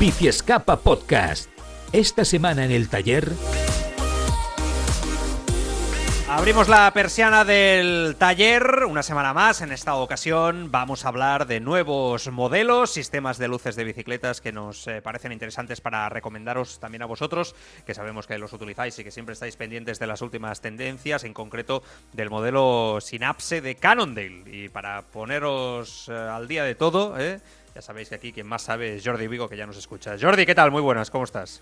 Bici Escapa Podcast. Esta semana en el taller. Abrimos la persiana del taller una semana más. En esta ocasión vamos a hablar de nuevos modelos, sistemas de luces de bicicletas que nos eh, parecen interesantes para recomendaros también a vosotros, que sabemos que los utilizáis y que siempre estáis pendientes de las últimas tendencias, en concreto del modelo Synapse de Cannondale. Y para poneros eh, al día de todo, eh, ya sabéis que aquí quien más sabe es Jordi Vigo, que ya nos escucha. Jordi, ¿qué tal? Muy buenas, ¿cómo estás?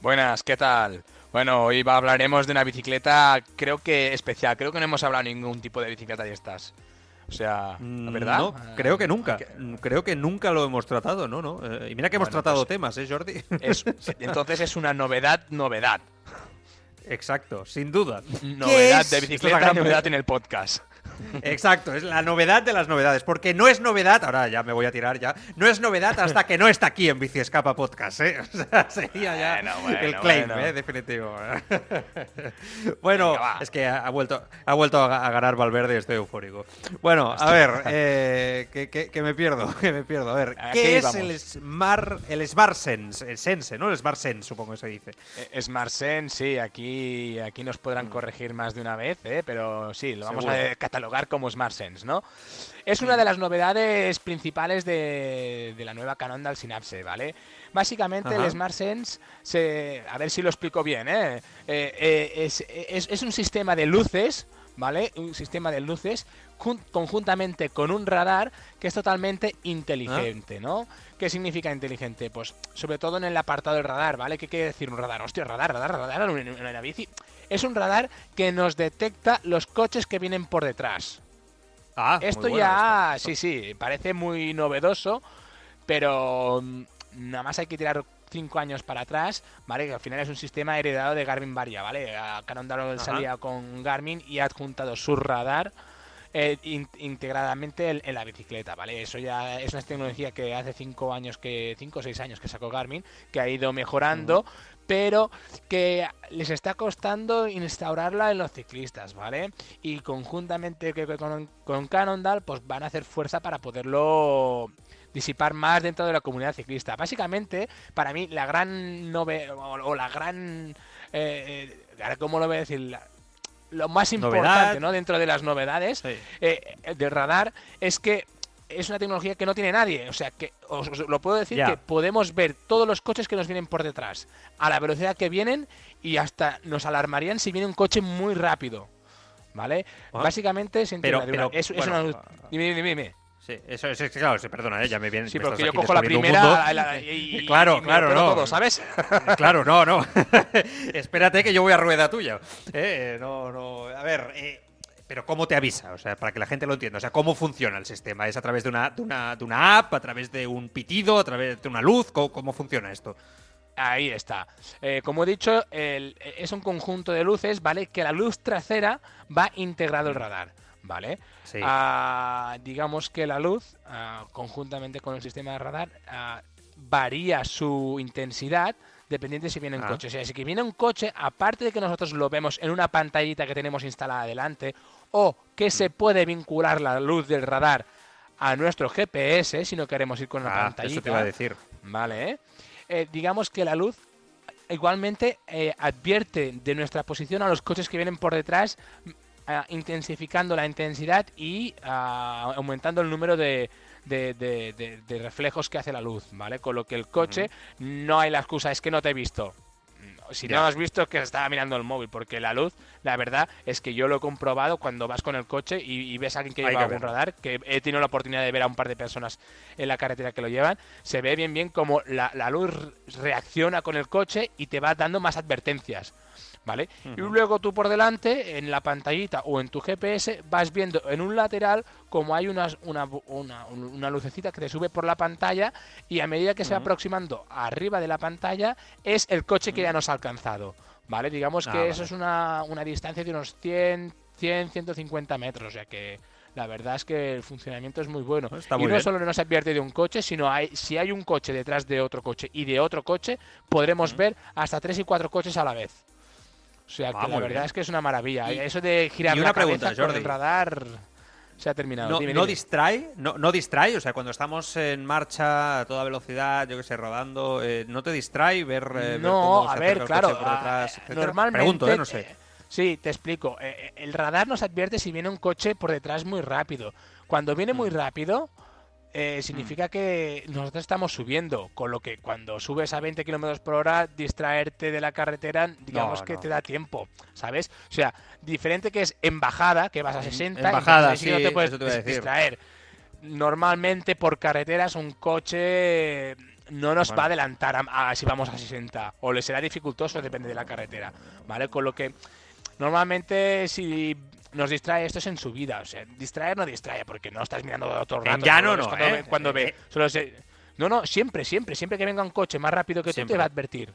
Buenas, ¿qué tal? Bueno, hoy hablaremos de una bicicleta, creo que especial. Creo que no hemos hablado de ningún tipo de bicicleta de estas. O sea, Mm, ¿verdad? No, creo que Ah, nunca. Mm, Creo que nunca lo hemos tratado, ¿no? no Eh, y mira que hemos Bueno, tratado pues- temas, ¿eh, Jordi? es- entonces es una novedad, novedad. Exacto, sin duda. Novedad es? de la bicicleta, gran novedad en el podcast. Exacto, es la novedad de las novedades. Porque no es novedad, ahora ya me voy a tirar ya, no es novedad hasta que no está aquí en Bici Escapa Podcast, ¿eh? O sea, sería ya Bueno, bueno, el claim, bueno. ¿eh? Definitivo. bueno, Venga, es que ha vuelto, ha vuelto a ganar Valverde y estoy eufórico. Bueno, a ver, eh, que, que- que me pierdo, que me pierdo. A ver, ¿A ¿qué qué es el Smart, el Smart Sense? El Sense, ¿no? El Smart Sense, supongo que se dice. Eh, Smart Sense, sí, aquí, aquí nos podrán corregir más de una vez, ¿eh? pero sí, lo vamos Mm. Seguro. a catalogar como Smart Sense, ¿no? Es una de las novedades principales de, de la nueva Canondal Synapse, ¿vale? Básicamente Ajá. el Smart Sense, se, a ver si lo explico bien, ¿eh? Eh, eh, es, es- es un sistema de luces, ¿vale? Un sistema de luces jun- conjuntamente con un radar que es totalmente inteligente, ¿no? ¿Qué significa inteligente? Pues sobre todo en el apartado del radar, ¿vale? ¿Qué quiere decir un radar? Hostia, radar, radar, radar en una bici. Es un radar que nos detecta los coches que vienen por detrás. Ah, Esto ya, sí, sí, parece muy novedoso, pero mm, nada más hay que tirar cinco años para atrás, ¿vale? Que al final es un sistema heredado de Garmin Varia, ¿vale? Ajá. salía con Garmin y ha adjuntado su radar eh, in- integradamente en, en la bicicleta, ¿vale? Eso ya es una tecnología que hace cinco años que, cinco o seis años que sacó Garmin, que ha ido mejorando, pero que les está costando instaurarla en los ciclistas, ¿vale? Y conjuntamente con, con Cannondale, pues van a hacer fuerza para poderlo disipar más dentro de la comunidad ciclista. Básicamente, para mí, la gran nove o, la gran eh, eh, ¿cómo lo voy a decir? La- lo más Novedad. importante, ¿no? Dentro de las novedades Sí. eh, del radar es que es una tecnología que no tiene nadie. O sea, que os, os lo puedo decir que podemos ver todos los coches que nos vienen por detrás a la velocidad que vienen y hasta nos alarmarían si viene un coche muy rápido. ¿Vale? Ah. Básicamente, sin Pero- es, una luz- ah, Dime, dime, dime. Sí, eso es, es claro, perdona, eh, ya me viene. Sí, me porque yo cojo la primera la- y, Claro, y claro, no. todo, ¿sabes? Claro, no, no. Espérate que yo voy a rueda tuya. Eh, no, no. A ver, eh, pero ¿cómo te avisa? O sea, para que la gente lo entienda. O sea, ¿cómo funciona el sistema? ¿Es a través de una, de una, de una app, a través de un pitido, a través de una luz? ¿Cómo, cómo funciona esto? Ahí está. Eh, como he dicho, el- es un conjunto de luces, ¿vale? Que la luz trasera va integrado al radar, ¿vale? Sí. Ah, digamos que la luz, ah, conjuntamente con el sistema de radar, ah, varía su intensidad dependiente si viene un coche. O sea, si que viene un coche, aparte de que nosotros lo vemos en una pantallita que tenemos instalada delante, o que Mm. se puede vincular la luz del radar a nuestro GPS si no queremos ir con la pantallita. eso te iba a decir. Vale, ¿eh? Eh, digamos que la luz igualmente eh, advierte de nuestra posición a los coches que vienen por detrás, intensificando la intensidad y ah, aumentando el número de, de- de- de- de reflejos que hace la luz, ¿vale? Con lo que el coche no hay la excusa, es que no te he visto. Mm, Si no has visto es que estaba mirando el móvil, porque la luz, la verdad es que yo lo he comprobado cuando vas con el coche y, y ves a alguien que Hay lleva que algún radar, que he tenido la oportunidad de ver a un par de personas en la carretera que lo llevan, se ve bien bien como la, la luz reacciona con el coche y te va dando más advertencias. ¿Vale? Y luego tú por delante, en la pantallita o en tu GPS, vas viendo en un lateral como hay una, una, lucecita que te sube por la pantalla y a medida que se va aproximando arriba de la pantalla es el coche que ya nos ha alcanzado, ¿vale? Digamos ah, que eso es una, una distancia de unos 100, 100, 150 metros, o sea que la verdad es que el funcionamiento es muy bueno. y no solo no se advierte de un coche, sino hay, si hay un coche detrás de otro coche y de otro coche, podremos ver hasta tres y cuatro coches a la vez. O sea, que la verdad es que es una maravilla. Eso de girar la cabeza con el radar se ha terminado. No, distrae, no, no, distrae, o sea, cuando estamos en marcha a toda velocidad, yo que sé, rodando, eh, ¿no te distrae ver, eh, no, a ver, claro, ah, normalmente, Pregunto, ¿eh? no sé. Sí, te explico. el radar nos advierte si viene un coche por detrás muy rápido. Cuando viene muy mm. rápido, eh, significa mm. que nosotros estamos subiendo, con lo que cuando subes a 20 km por hora, distraerte de la carretera, digamos que te da tiempo, ¿sabes? O sea, diferente que es en bajada, que vas a 60, en bajada, sí, no te puedes distraer. Normalmente por carreteras un coche no nos va a adelantar si vamos a 60 o le será dificultoso, depende de la carretera, ¿vale? Con lo que normalmente si nos distrae esto es en su vida. O sea, distraer no distrae porque no estás mirando otro rato. Ya no, no. Cuando, ve. no, no, siempre, siempre. Siempre que venga un coche más rápido que tú, te va a advertir.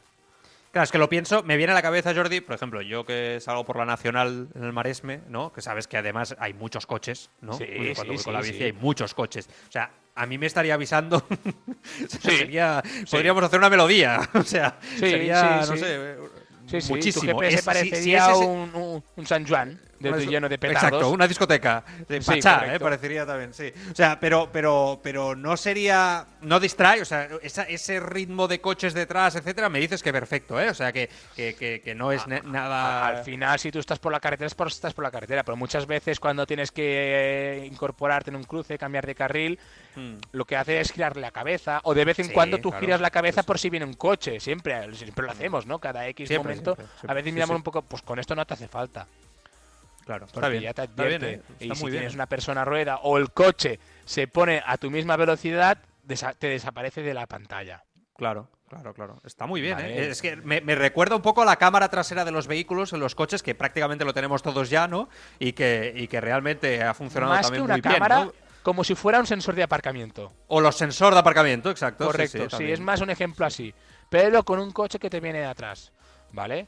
Claro, es que lo pienso, me viene a la cabeza, Jordi, por ejemplo, yo que salgo por la Nacional en el Maresme, ¿no? Que sabes que además hay muchos coches, ¿no? Sí, cuando voy con la bici hay muchos coches. O sea, a mí me estaría avisando. sería, podríamos hacer una melodía. o sea, sería, no sé, muchísimo. Tu GPS parecería un, un San Juan lleno de petardos. Exacto, una discoteca de Pachá, eh, parecería también, sí. O sea, pero, pero, pero no sería, no distrae, o sea, ese ritmo de coches detrás, etcétera, me dices que perfecto, ¿eh? O sea, que, que, que, no es nada... al final, si tú estás por la carretera, es por estás por la carretera, pero muchas veces cuando tienes que incorporarte en un cruce, cambiar de carril, hmm. lo que hace es girar la cabeza, o de vez en cuando tú giras la cabeza por si viene un coche, siempre, siempre lo hacemos, ¿no? Cada X momento, a veces miramos un poco, pues con esto no te hace falta. Claro, está bien. ya te advierte. ¿eh? y si tienes una persona rueda o el coche se pone a tu misma velocidad, te desaparece de la pantalla. Claro, claro, claro. Está muy bien, ¿eh? Es que me, recuerda un poco a la cámara trasera de los vehículos en los coches, que prácticamente lo tenemos todos ya, ¿no? Y que, y que realmente ha funcionado Más también que una cámara, Como si fuera un sensor de aparcamiento. O los sensores de aparcamiento, exacto. Correcto, sí, es más un ejemplo así. Pero con un coche que te viene de atrás, ¿vale?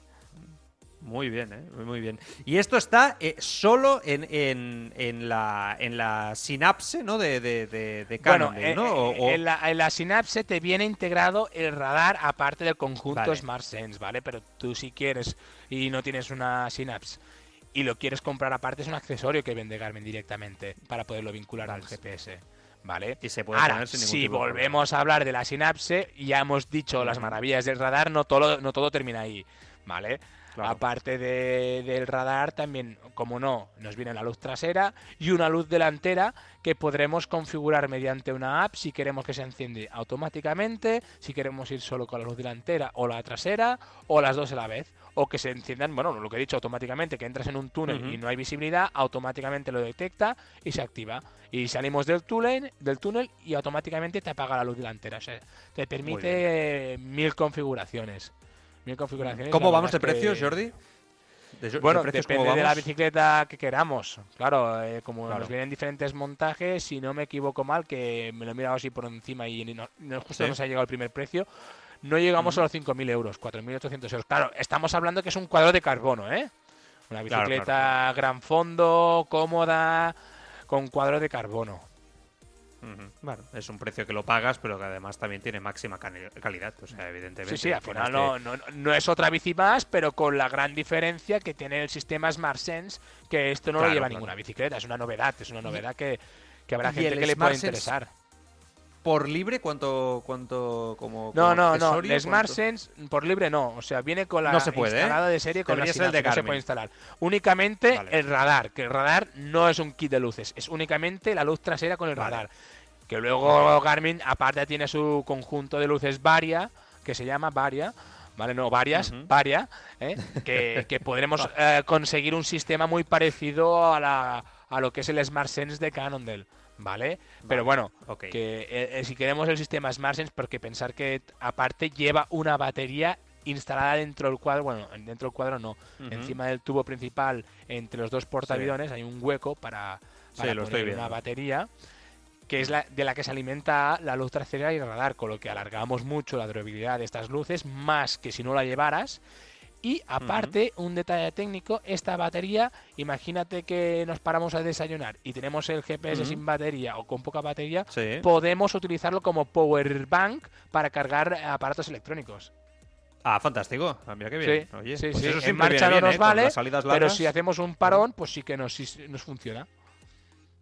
Muy bien, ¿eh? muy bien. Y esto está eh, solo en, en, en, la, en la sinapse ¿no? de, de, de, Canon, bueno, ¿no? Eh, en, la, en, la, sinapse te viene integrado el radar aparte del conjunto Smart Sense, ¿vale? Pero tú si quieres y no tienes una sinapse y lo quieres comprar aparte, es un accesorio que vende Garmin directamente para poderlo vincular al GPS. ¿Vale? Y se puede Ahora, si volvemos a hablar de la sinapse, ya hemos dicho las maravillas del radar, no todo, no todo termina ahí, ¿vale? Aparte del radar, también, como no, nos viene la luz trasera y una luz delantera que podremos configurar mediante una app si queremos que se enciende automáticamente, si queremos ir solo con la luz delantera o la trasera, o las dos a la vez. O que se enciendan, bueno, lo que he dicho, automáticamente, que entras en un túnel y no hay visibilidad, automáticamente lo detecta y se activa. Y salimos del túnel, del túnel y automáticamente te apaga la luz delantera. O sea, te permite mil configuraciones. ¿Cómo vamos de precios, Jordi? bueno, depende de la bicicleta que queramos. Claro, eh, como nos vienen diferentes montajes, si no me equivoco mal, que me lo he mirado así por encima y no, justo nos ha llegado el primer precio, no llegamos a los 5.000 euros, 4.800 euros. Claro, estamos hablando que es un cuadro de carbono, ¿eh? Una bicicleta gran fondo, cómoda, con cuadro de carbono. Bueno, es un precio que lo pagas, pero que además también tiene máxima calidad, o sea, evidentemente. Sí, sí, al final no, no, es otra bici más, pero con la gran diferencia que tiene el sistema Smart Sense, que esto no lo lleva ninguna bicicleta, es una novedad, es una novedad que, que habrá gente que le puede interesar. ¿Por libre cuánto, cuánto como, No, no, no, el Smart Sense por libre no, o sea, viene con la no se puede, instalada ¿eh? de serie con la el de no se puede instalar. Únicamente el radar, que el radar no es un kit de luces, es únicamente la luz trasera con el radar. Que luego Garmin, aparte, tiene su conjunto de luces Varia, que se llama Varia, ¿vale? No, varias, Varia, ¿eh? que, podremos eh, conseguir un sistema muy parecido a, la, a lo que es el Smart Sense de Cannondale. ¿Vale? Pero bueno, que eh, si queremos el sistema Smart Sense, porque pensar que aparte lleva una batería instalada dentro del cuadro, bueno, dentro del cuadro no, encima del tubo principal, entre los dos portaaviones, hay un hueco para, para lo estoy poner una batería que es la de la que se alimenta la luz trasera y el radar, con lo que alargamos mucho la durabilidad de estas luces, más que si no la llevaras. Y aparte, un detalle técnico, esta batería, imagínate que nos paramos a desayunar y tenemos el GPS sin batería o con poca batería, Sí. podemos utilizarlo como power bank para cargar aparatos electrónicos. Ah, fantástico. Ah, mira qué bien. Sí, Oye, sí, pues sí. eso En marcha no nos ¿eh? Vale, Pero si hacemos un parón, pues sí que nos funciona.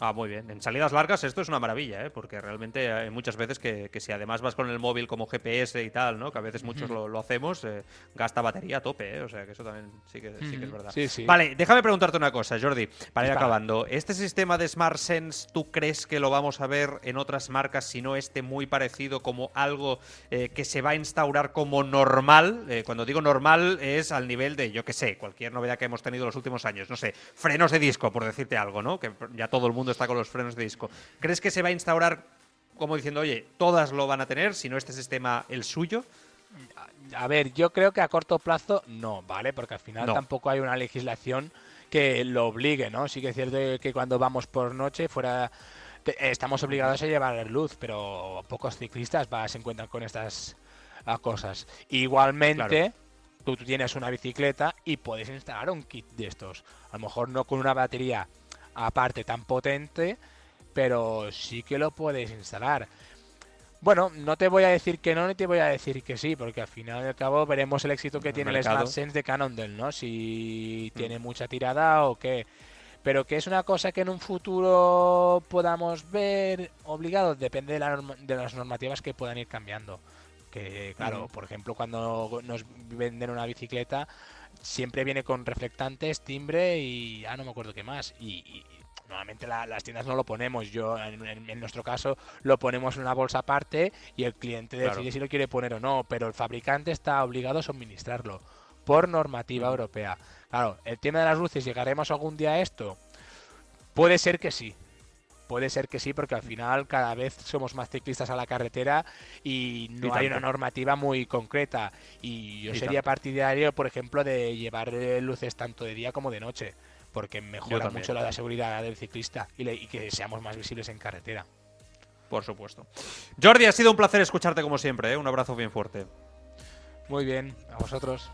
Ah, muy bien. En salidas largas esto es una maravilla, ¿eh? porque realmente hay muchas veces que, que si además vas con el móvil como GPS y tal, ¿no? que a veces muchos lo, lo hacemos, eh, gasta batería a tope, ¿eh? o sea que eso también sí que, sí que es verdad. Sí, sí. Vale, déjame preguntarte una cosa, Jordi, para ir acabando. ¿Este sistema de Smart Sense tú crees que lo vamos a ver en otras marcas, si no este muy parecido, como algo que se va a instaurar como normal? Cuando digo normal es al nivel de, yo qué sé, cualquier novedad que hemos tenido los últimos años, no sé, frenos de disco, por decirte algo, ¿no? Que ya todo el mundo está con los frenos de disco. ¿Crees que se va a instaurar como diciendo, oye, todas lo van a tener, si no este sistema el suyo? A ver, yo creo que a corto plazo no, ¿vale? Porque al final No. tampoco hay una legislación que lo obligue, ¿no? Sí que es cierto que cuando vamos por noche fuera estamos obligados a llevar luz, pero pocos ciclistas va, se encuentran con estas cosas. Igualmente, tú, tú tienes una bicicleta y puedes instalar un kit de estos. A lo mejor no con una batería aparte tan potente, pero sí que lo puedes instalar. Bueno, no te voy a decir que no ni te voy a decir que sí, porque al final y al cabo veremos el éxito que El tiene mercado. el Smart Sense de Cannondale, ¿no? Si tiene mucha tirada o qué. Pero que es una cosa que en un futuro podamos ver obligados, depende de, la norma- de las normativas que puedan ir cambiando. Que claro, Ujú. por ejemplo, cuando nos venden una bicicleta, siempre viene con reflectantes, timbre y ah, no me acuerdo qué más. Y, normalmente la- las tiendas no lo ponemos. Yo, en, nuestro caso, lo ponemos en una bolsa aparte y el cliente Claro. decide si lo quiere poner o no. Pero el fabricante está obligado a suministrarlo por normativa europea. Claro, el tema de las luces, ¿llegaremos algún día a esto? Puede ser que sí. Puede ser que sí, porque al final cada vez somos más ciclistas a la carretera y no Y hay tanto. una normativa muy concreta. Y yo Y sería tanto. partidario, por ejemplo, de llevar eh, luces tanto de día como de noche, porque mejora también. mucho la seguridad del ciclista y, le- y que seamos más visibles en carretera. Por supuesto. Jordi, ha sido un placer escucharte como siempre, ¿eh? un abrazo bien fuerte. Muy bien, a vosotros.